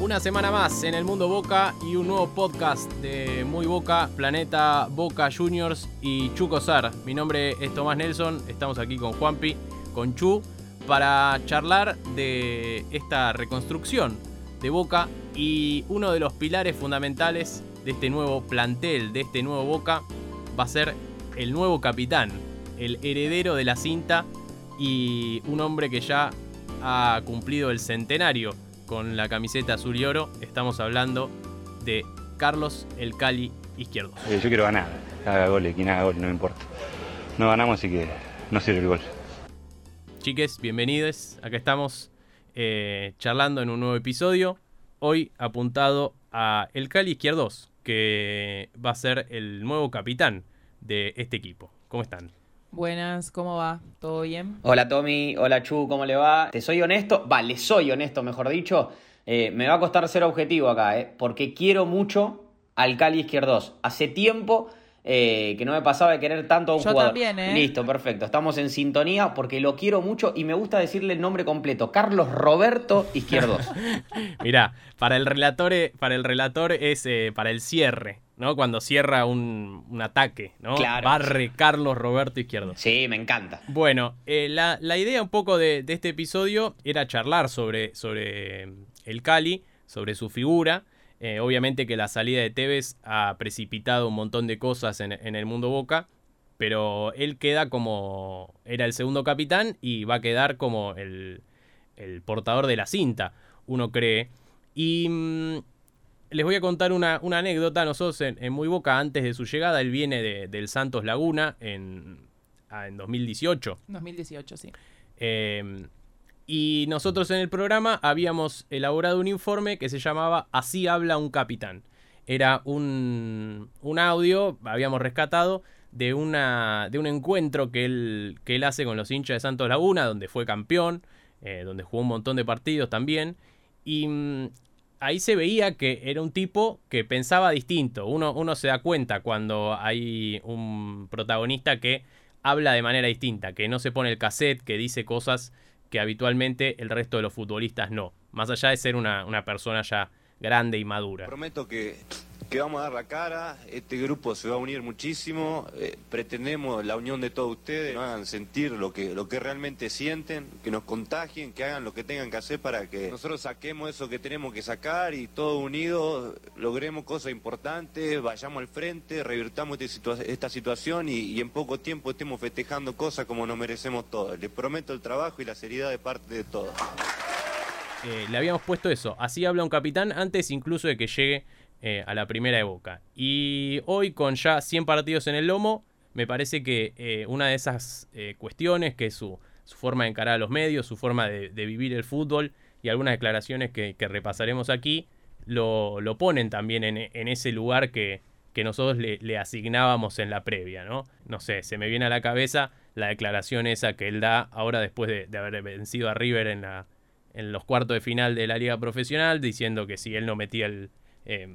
Una semana más en el mundo Boca y un nuevo podcast de Muy Boca, Planeta Boca Juniors y Chu Sar. Mi nombre es Tomás Nelson, estamos aquí con Juanpi, con Chu, para charlar de esta reconstrucción de Boca y uno de los pilares fundamentales de este nuevo plantel, de este nuevo Boca, va a ser el nuevo capitán, el heredero de la cinta y un hombre que ya ha cumplido el centenario con la camiseta azul y oro. Estamos hablando de Carlos El Cali Izquierdo. Eh, yo quiero ganar, haga goles, quien haga goles, no me importa. No ganamos, así que no sirve el gol. Chiques, bienvenidos. Acá estamos eh, charlando en un nuevo episodio. Hoy apuntado a El Cali Izquierdos, que va a ser el nuevo capitán de este equipo. ¿Cómo están? Buenas, ¿cómo va? ¿Todo bien? Hola Tommy, hola Chu, ¿cómo le va? Te soy honesto, vale, soy honesto, mejor dicho. Eh, me va a costar ser objetivo acá, eh, porque quiero mucho al Cali Izquierdos. Hace tiempo eh, que no me pasaba de querer tanto a un Yo jugador. también, ¿eh? Listo, perfecto. Estamos en sintonía porque lo quiero mucho y me gusta decirle el nombre completo. Carlos Roberto Izquierdos. Mirá, para el relator, eh, para el relator es eh, para el cierre, ¿no? Cuando cierra un, un ataque, ¿no? Claro. Barre Carlos Roberto Izquierdo. sí, me encanta. Bueno, eh, la, la idea un poco de, de este episodio era charlar sobre, sobre el Cali, sobre su figura. Eh, obviamente que la salida de Tevez ha precipitado un montón de cosas en, en el mundo Boca, pero él queda como... era el segundo capitán y va a quedar como el, el portador de la cinta, uno cree. Y mm, les voy a contar una, una anécdota. Nosotros en, en Muy Boca, antes de su llegada, él viene de- del Santos Laguna en, ah, en 2018. 2018, sí. Eh, y nosotros en el programa habíamos elaborado un informe que se llamaba Así habla un capitán. Era un, un audio, habíamos rescatado, de, una, de un encuentro que él, que él hace con los hinchas de Santos Laguna, donde fue campeón, eh, donde jugó un montón de partidos también. Y mm, ahí se veía que era un tipo que pensaba distinto. Uno, uno se da cuenta cuando hay un protagonista que habla de manera distinta, que no se pone el cassette, que dice cosas que habitualmente el resto de los futbolistas no. Más allá de ser una, una persona ya grande y madura. Prometo que, que vamos a dar la cara, este grupo se va a unir muchísimo, eh, pretendemos la unión de todos ustedes, nos hagan sentir lo que, lo que realmente sienten, que nos contagien, que hagan lo que tengan que hacer para que nosotros saquemos eso que tenemos que sacar y todos unidos logremos cosas importantes, vayamos al frente, revirtamos este esta situación y, y en poco tiempo estemos festejando cosas como nos merecemos todos. Les prometo el trabajo y la seriedad de parte de todos. Eh, le habíamos puesto eso. Así habla un capitán antes incluso de que llegue eh, a la primera de Boca. Y hoy con ya 100 partidos en el lomo, me parece que eh, una de esas cuestiones, que es su, su forma de encarar a los medios, su forma de, vivir el fútbol y algunas declaraciones que, que repasaremos aquí, lo, lo ponen también en, en ese lugar que, que nosotros le, le asignábamos en la previa, ¿no? No sé, se me viene a la cabeza la declaración esa que él da ahora después de, de haber vencido a River en la, en los cuartos de final de la liga profesional, diciendo que si él no metía el, eh,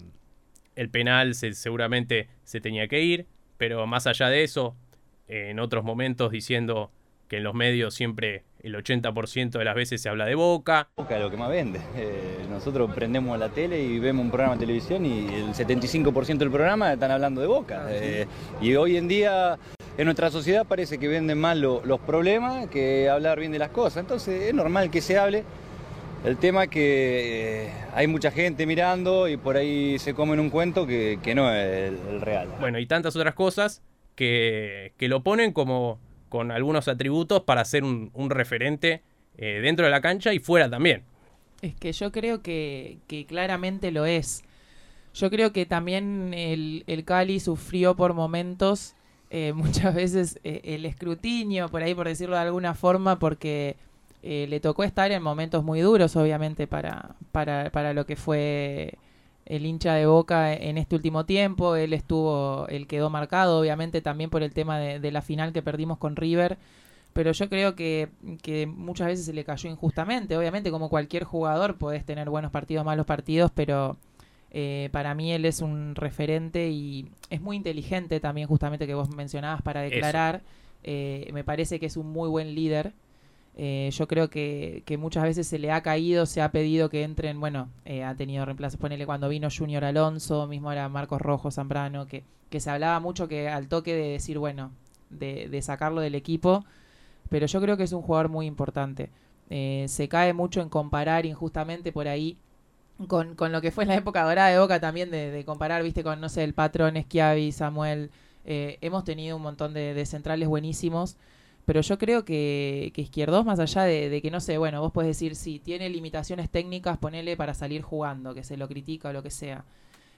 el penal se- seguramente se tenía que ir, pero más allá de eso, eh, en otros momentos diciendo que en los medios siempre el 80% de las veces se habla de Boca, Boca es lo que más vende. Eh, nosotros prendemos la tele y vemos un programa de televisión y el 75% del programa están hablando de Boca. Eh, y hoy en día en nuestra sociedad parece que venden más lo- los problemas que hablar bien de las cosas. Entonces es normal que se hable. El tema es que eh, hay mucha gente mirando y por ahí se comen un cuento que, que no es el, el real. bueno, y tantas otras cosas que, que lo ponen como con algunos atributos para ser un, un referente eh, dentro de la cancha y fuera también. Es que yo creo que, que claramente lo es. Yo creo que también el, el Cali sufrió por momentos eh, muchas veces eh, el escrutinio, por ahí por decirlo de alguna forma, porque eh, le tocó estar en momentos muy duros, obviamente, para, para, para lo que fue el hincha de Boca en este último tiempo. Él estuvo, él quedó marcado, obviamente, también por el tema de, de la final que perdimos con River. Pero yo creo que, que muchas veces se le cayó injustamente. Obviamente, como cualquier jugador, podés tener buenos partidos, malos partidos, pero eh, para mí él es un referente y es muy inteligente también, justamente que vos mencionabas para declarar. Eh, me parece que es un muy buen líder. Eh, yo creo que, muchas veces se le ha caído, se ha pedido que entren, bueno, eh, ha tenido reemplazos, ponele cuando vino Junior Alonso, mismo era Marcos Rojo, Zambrano, que, se hablaba mucho que al toque de decir, bueno, de, sacarlo del equipo, pero yo creo que es un jugador muy importante. Eh, se cae mucho en comparar injustamente por ahí con, con, lo que fue la época dorada de Boca también, de, de comparar, viste, con, no sé, el patrón Schiavi, Samuel. Eh, hemos tenido un montón de centrales buenísimos. Pero yo creo que, que Izquierdos, más allá de, de, que no sé, bueno, vos puedes decir, sí, tiene limitaciones técnicas, ponele para salir jugando, que se lo critica o lo que sea.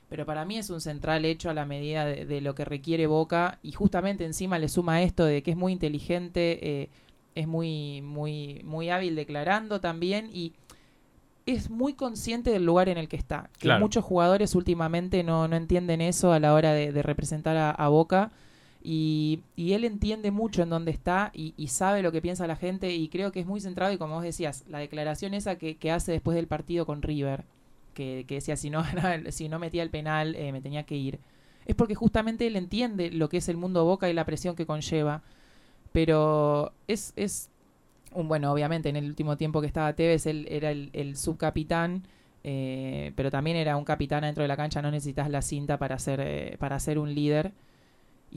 Pero para mí es un central hecho a la medida de, de lo que requiere Boca y justamente encima le suma esto de que es muy inteligente, eh, es muy, muy, muy hábil declarando también y es muy consciente del lugar en el que está. Que muchos jugadores últimamente no, no entienden eso a la hora de, de representar a, a Boca. Y, y él entiende mucho en dónde está y, y sabe lo que piensa la gente y creo que es muy centrado y como vos decías, la declaración esa que, hace después del partido con River, que, decía si no, si no metía el penal eh, me tenía que ir, es porque justamente él entiende lo que es el mundo Boca y la presión que conlleva, pero es, es un bueno, obviamente en el último tiempo que estaba Tevez él era el, el subcapitán, eh, pero también era un capitán dentro de la cancha, no necesitas la cinta para ser, eh, para ser un líder.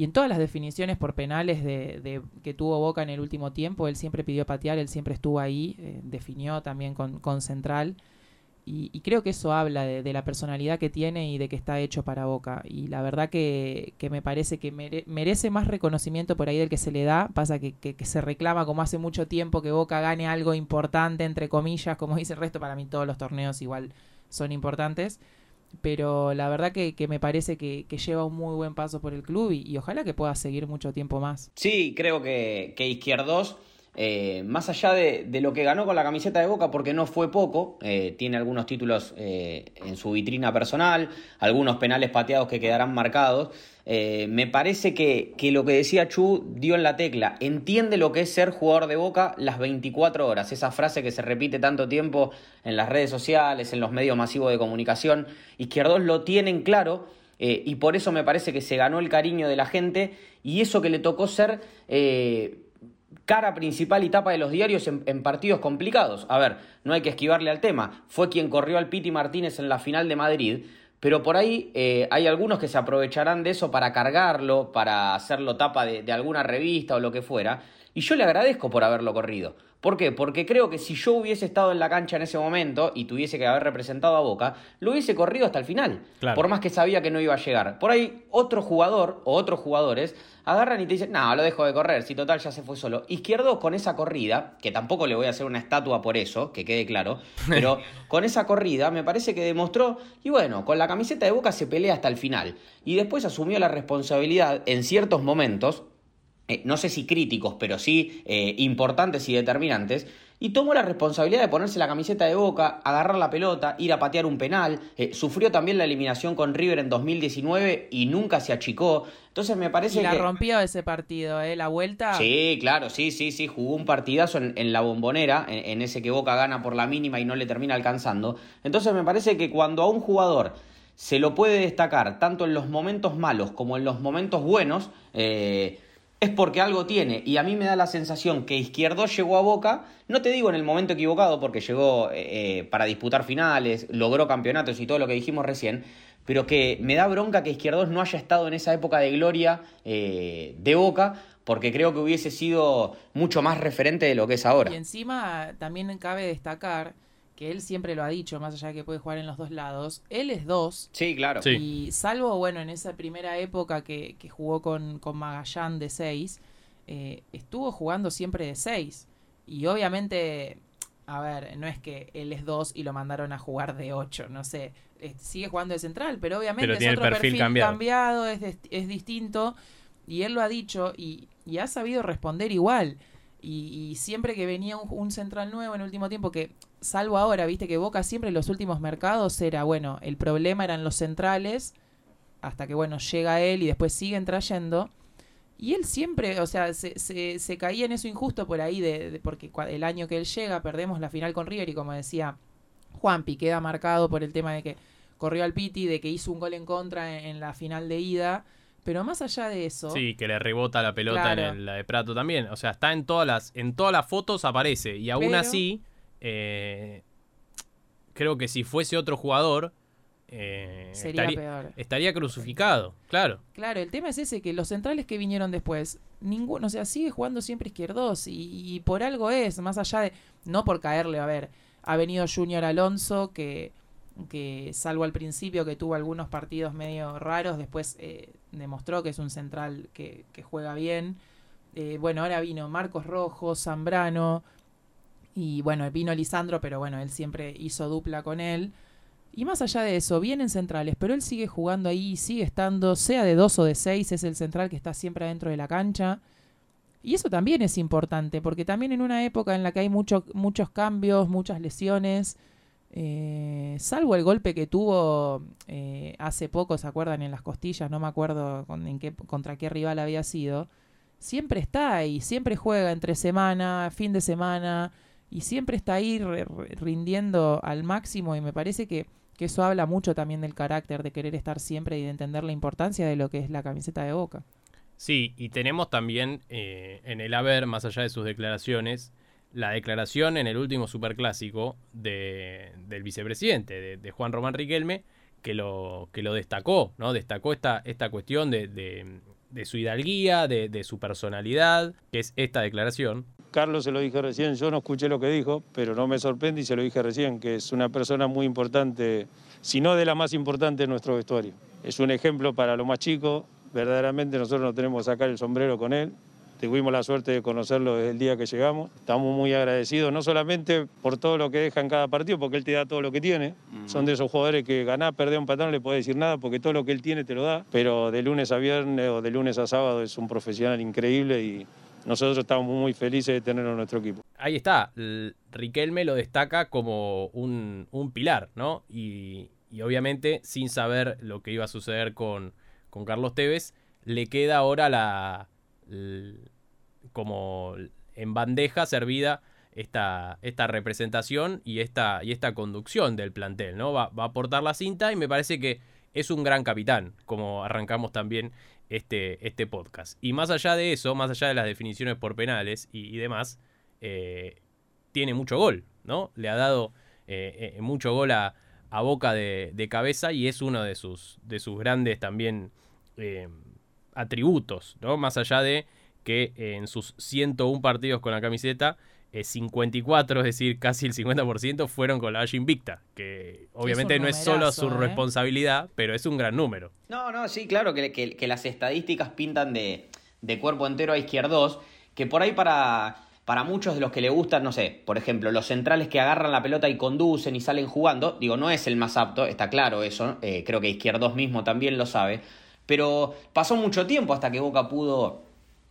Y en todas las definiciones por penales de, que tuvo Boca en el último tiempo, él siempre pidió patear, él siempre estuvo ahí, eh, definió también con, Central. Y, creo que eso habla de, la personalidad que tiene y de que está hecho para Boca. Y la verdad que, me parece que mere- merece más reconocimiento por ahí del que se le da. Pasa que, que- que se reclama como hace mucho tiempo que Boca gane algo importante, entre comillas, como dice el resto. Para mí todos los torneos igual son importantes. Pero la verdad que, me parece que, lleva un muy buen paso por el club y, y ojalá que pueda seguir mucho tiempo más. Sí, creo que, que Izquierdos, eh, más allá de, de lo que ganó con la camiseta de Boca, porque no fue poco, eh, tiene algunos títulos eh, en su vitrina personal, algunos penales pateados que quedarán marcados. me parece que, que lo que decía Chu dio en la tecla. Entiende lo que es ser jugador de Boca las 24 horas. Esa frase que se repite tanto tiempo en las redes sociales, en los medios masivos de comunicación. Izquierdos lo tienen claro. Y por eso me parece que se ganó el cariño de la gente y eso que le tocó ser cara principal y tapa de los diarios en, partidos complicados. A ver, no hay que esquivarle al tema. Fue quien corrió al Piti Martínez en la final de Madrid. Pero por ahí eh, hay algunos que se aprovecharán de eso para cargarlo, para hacerlo tapa de alguna revista o lo que fuera. Y yo le agradezco por haberlo corrido. ¿Por qué? Porque creo que si yo hubiese estado en la cancha en ese momento y tuviese que haber representado a Boca, lo hubiese corrido hasta el final. Claro. Por más que sabía que no iba a llegar. Por ahí otro jugador o otros jugadores agarran y te dicen, no, lo dejo de correr, si total ya se fue solo. Izquierdo con esa corrida, que tampoco le voy a hacer una estatua por eso, que quede claro, pero con esa corrida me parece que demostró, y bueno, con la camiseta de Boca se pelea hasta el final. Y después asumió la responsabilidad en ciertos momentos, eh, no sé si críticos, pero sí eh, importantes y determinantes, y tomó la responsabilidad de ponerse la camiseta de boca, agarrar la pelota, ir a patear un penal, eh, sufrió también la eliminación con River en 2019 y nunca se achicó, entonces me parece Y la que... rompió ese partido, ¿eh? La vuelta. Sí, claro, sí, sí, sí, jugó un partidazo en, en la bombonera, en, en ese que Boca gana por la mínima y no le termina alcanzando. Entonces me parece que cuando a un jugador se lo puede destacar tanto en los momentos malos como en los momentos buenos, eh, es porque algo tiene. Y a mí me da la sensación que Izquierdo llegó a Boca, no te digo en el momento equivocado, porque llegó eh, eh, para disputar finales, logró campeonatos y todo lo que dijimos recién, pero que me da bronca que Izquierdos no haya estado en esa época de gloria eh, de Boca, porque creo que hubiese sido mucho más referente de lo que es ahora. Y encima también cabe destacar que él siempre lo ha dicho, más allá de que puede jugar en los dos lados, él es dos. Sí, claro. Sí. Y salvo, bueno, en esa primera época que, que jugó con, con Magallán de 6, estuvo jugando siempre de 6. Y obviamente, a ver, no es que él es 2 y lo mandaron a jugar de 8, no sé. Eh, sigue jugando de central, pero obviamente Pero es tiene el otro perfil cambiado. cambiado, es, es distinto. Y él lo ha dicho y, y ha sabido responder igual. Y, y siempre que venía un, un central nuevo en el último tiempo, que salvo ahora, viste que Boca siempre en los últimos mercados era, bueno, el problema eran los centrales, hasta que, bueno, llega él y después siguen trayendo. Y él siempre, o sea, se, se, se caía en eso injusto por ahí, de, de- porque el año que él llega perdemos la final con River y como decía Juanpi, queda marcado por el tema de que corrió al Piti, de que hizo un gol en contra en, en la final de ida, Pero más allá de eso. Sí, que le rebota la pelota Claro. en la de Prato también. O sea, está en todas las, en todas las fotos aparece. Y aún Pero- así, eh, creo que si fuese otro jugador, eh, Sería estaría, peor. estaría crucificado. Claro. Claro, el tema es ese, que los centrales que vinieron después, ninguno, o sea, sigue jugando siempre izquierdos y, y por algo es, más allá de, no por caerle, a ver, ha venido Junior Alonso, que, que salvo al principio que tuvo algunos partidos medio raros, después eh, demostró que es un central que, que juega bien. Eh, bueno, ahora vino Marcos Rojo, Zambrano y bueno, vino Lisandro, pero bueno, él siempre hizo dupla con él. Y más allá de eso, vienen centrales, pero él sigue jugando ahí, sigue estando, sea de dos o de seis, es el central que está siempre adentro de la cancha. Y eso también es importante, porque también en una época en la que hay mucho- muchos cambios, muchas lesiones, eh, salvo el golpe que tuvo eh, hace poco, ¿se acuerdan? En las costillas, no me acuerdo con- en qué, contra qué rival había sido, siempre está ahí, siempre juega entre semana, fin de semana, y siempre está ahí rindiendo al máximo y me parece que, que eso habla mucho también del carácter, de querer estar siempre y de entender la importancia de lo que es la camiseta de Boca. Sí, y tenemos también eh, en el haber, más allá de sus declaraciones, la declaración en el último superclásico de, del vicepresidente, de, Juan Román Riquelme, que lo, que lo destacó, ¿no? Destacó esta, esta cuestión de- de su hidalguía, de, de su personalidad, que es esta declaración. Carlos se lo dije recién, yo no escuché lo que dijo, pero no me sorprende y se lo dije recién, que es una persona muy importante, si no de la más importante en nuestro vestuario. Es un ejemplo para los más chicos, verdaderamente nosotros nos tenemos que sacar el sombrero con él. Tuvimos la suerte de conocerlo desde el día que llegamos. Estamos muy agradecidos, no solamente por todo lo que deja en cada partido, porque él te da todo lo que tiene. Son de esos jugadores que ganar, perder un patrón, no le puede decir nada, porque todo lo que él tiene te lo da. Pero de lunes a viernes o de lunes a sábado es un profesional increíble y nosotros estamos muy felices de tenerlo en nuestro equipo. Ahí está, Riquelme lo destaca como un, un pilar, ¿no? Y, y obviamente, sin saber lo que iba a suceder con, con Carlos Tevez, le queda ahora la. L- como en bandeja servida esta, esta representación y esta, y esta conducción del plantel, ¿no? Va, va a aportar la cinta y me parece que es un gran capitán, como arrancamos también este, este podcast. Y más allá de eso, más allá de las definiciones por penales y, demás, eh, tiene mucho gol, ¿no? Le ha dado eh, eh, mucho gol a, Boca de, de cabeza y es uno de sus, de sus grandes también eh, atributos, ¿no? Más allá de que eh, en sus 101 partidos con la camiseta, eh, 54, es decir, casi el 50% fueron con la Valle Invicta, que obviamente no es solo su ¿eh? responsabilidad, pero es un gran número. No, no, sí, claro que, que- que las estadísticas pintan de, de cuerpo entero a izquierdos, que por ahí para, para muchos de los que le gustan, no sé, por ejemplo, los centrales que agarran la pelota y conducen y salen jugando, digo, no es el más apto, está claro eso, eh, creo que izquierdos mismo también lo sabe, pero pasó mucho tiempo hasta que Boca pudo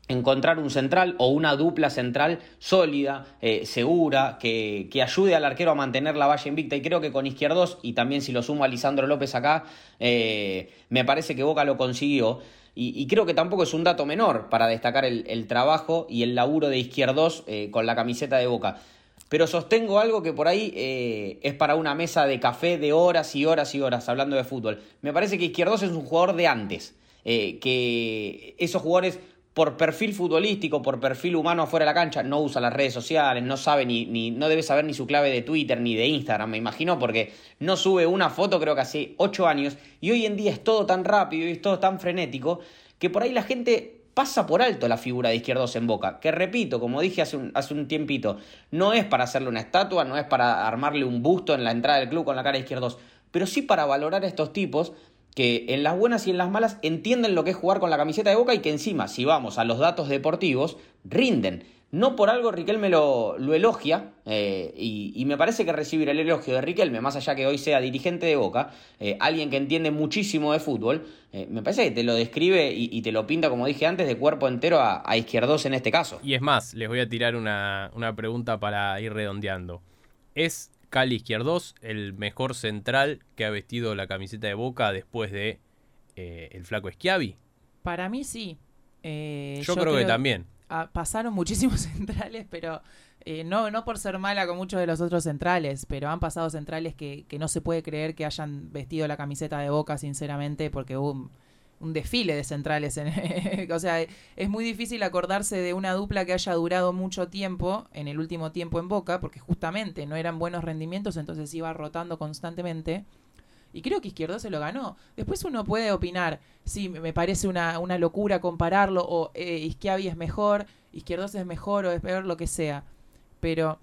encontrar un central o una dupla central sólida, eh, segura, que, que ayude al arquero a mantener la valla invicta. Y creo que con Izquierdos, y también si lo sumo a Lisandro López acá, eh, me parece que Boca lo consiguió. Y, creo que tampoco es un dato menor para destacar el, el trabajo y el laburo de Izquierdos eh, con la camiseta de Boca. Pero sostengo algo que por ahí eh, es para una mesa de café de horas y horas y horas hablando de fútbol. Me parece que Izquierdos es un jugador de antes. eh, que esos jugadores por perfil futbolístico, por perfil humano afuera de la cancha, no usa las redes sociales, no sabe ni, ni, no debe saber ni su clave de Twitter ni de Instagram, me imagino, porque no sube una foto creo que hace ocho años, y hoy en día es todo tan rápido y es todo tan frenético, que por ahí la gente pasa por alto la figura de Izquierdos en Boca, que repito, como dije hace un, hace un tiempito, no es para hacerle una estatua, no es para armarle un busto en la entrada del club con la cara de Izquierdos, pero sí para valorar a estos tipos que en las buenas y en las malas entienden lo que es jugar con la camiseta de Boca y que encima, si vamos a los datos deportivos, rinden. No por algo Riquelme lo, lo elogia eh, y, y me parece que recibir el elogio de Riquelme, más allá que hoy sea dirigente de Boca, eh, alguien que entiende muchísimo de fútbol, eh, me parece que te lo describe y, y te lo pinta, como dije antes, de cuerpo entero a, a Izquierdos en este caso. Y es más, les voy a tirar una, una pregunta para ir redondeando. ¿Es Cali Izquierdos el mejor central que ha vestido la camiseta de Boca después de eh, el flaco Schiavi? Para mí sí. Eh, Yo, creo, que también. Pasaron muchísimos centrales, pero eh, no, no por ser mala con muchos de los otros centrales, pero han pasado centrales que, que no se puede creer que hayan vestido la camiseta de Boca, sinceramente, porque hubo un desfile de centrales. o sea, es muy difícil acordarse de una dupla que haya durado mucho tiempo, en el último tiempo en Boca, porque justamente no eran buenos rendimientos, entonces iba rotando constantemente. Y creo que Izquierdo se lo ganó. Después uno puede opinar, sí, me parece una, una locura compararlo, o eh, es mejor, Izquierdos es mejor o es peor, lo que sea. Pero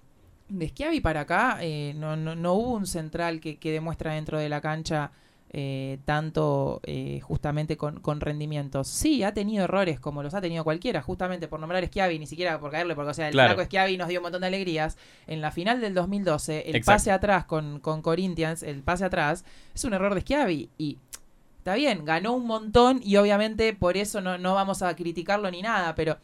de Schiavi para acá eh, no, no, no, hubo un central que, que demuestra dentro de la cancha eh, tanto eh, justamente con, rendimientos. Sí, ha tenido errores como los ha tenido cualquiera, justamente por nombrar a Schiavi, ni siquiera por caerle, porque o sea, el flaco Schiavi nos dio un montón de alegrías. En la final del 2012, el pase atrás con, con Corinthians, el pase atrás, es un error de Schiavi y está bien, ganó un montón y obviamente por eso no, no vamos a criticarlo ni nada, pero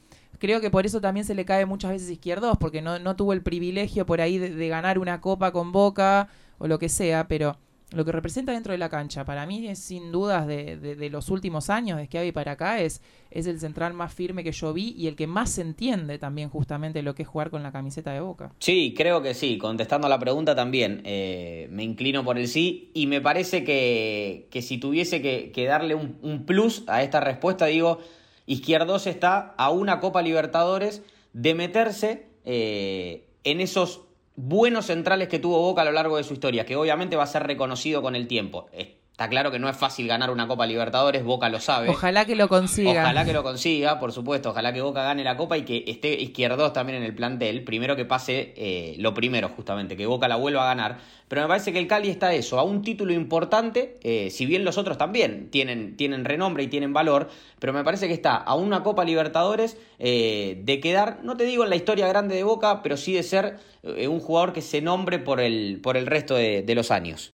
creo que por eso también se le cae muchas veces izquierdos, porque no, no tuvo el privilegio por ahí de, ganar una copa con Boca o lo que sea, pero lo que representa dentro de la cancha, para mí es sin dudas de, los últimos años, de hay para acá, es, es el central más firme que yo vi y el que más entiende también justamente lo que es jugar con la camiseta de boca. Sí, creo que sí, contestando a la pregunta también, eh, me inclino por el sí y me parece que, que si tuviese que, darle un, plus a esta respuesta, digo, Izquierdos está a una Copa Libertadores de meterse eh, en esos buenos centrales que tuvo Boca a lo largo de su historia, que obviamente va a ser reconocido con el tiempo. Está claro que no es fácil ganar una Copa Libertadores, Boca lo sabe. Ojalá que lo consiga. Ojalá que lo consiga, por supuesto. Ojalá que Boca gane la Copa y que esté Izquierdos también en el plantel. Primero que pase eh, lo primero, justamente, que Boca la vuelva a ganar. Pero me parece que el Cali está eso, a un título importante, eh, si bien los otros también tienen, tienen renombre y tienen valor, pero me parece que está a una Copa Libertadores eh, de quedar, no te digo en la historia grande de Boca, pero sí de ser un jugador que se nombre por el, por el resto de los años.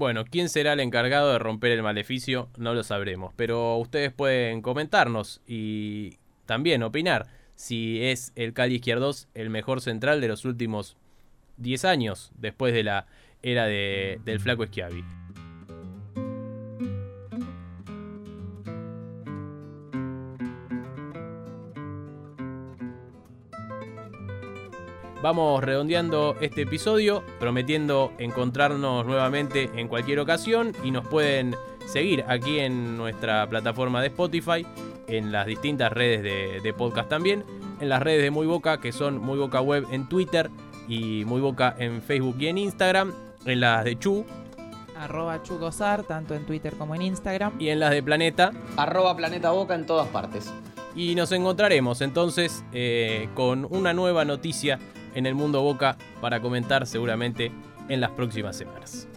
Bueno, quién será el encargado de romper el maleficio no lo sabremos, pero ustedes pueden comentarnos y también opinar si es el Cali Izquierdos el mejor central de los últimos 10 años después de la era de, del flaco Schiavi. Vamos redondeando este episodio, prometiendo encontrarnos nuevamente en cualquier ocasión y nos pueden seguir aquí en nuestra plataforma de Spotify, en las distintas redes de, podcast también, en las redes de Muy Boca que son Muy Boca Web en Twitter y Muy Boca en Facebook y en Instagram, en las de Chu. Arroba Chugosar, tanto en Twitter como en Instagram. Y en las de Planeta. Arroba Planeta Boca en todas partes. Y nos encontraremos entonces eh, con una nueva noticia en el mundo Boca para comentar seguramente en las próximas semanas.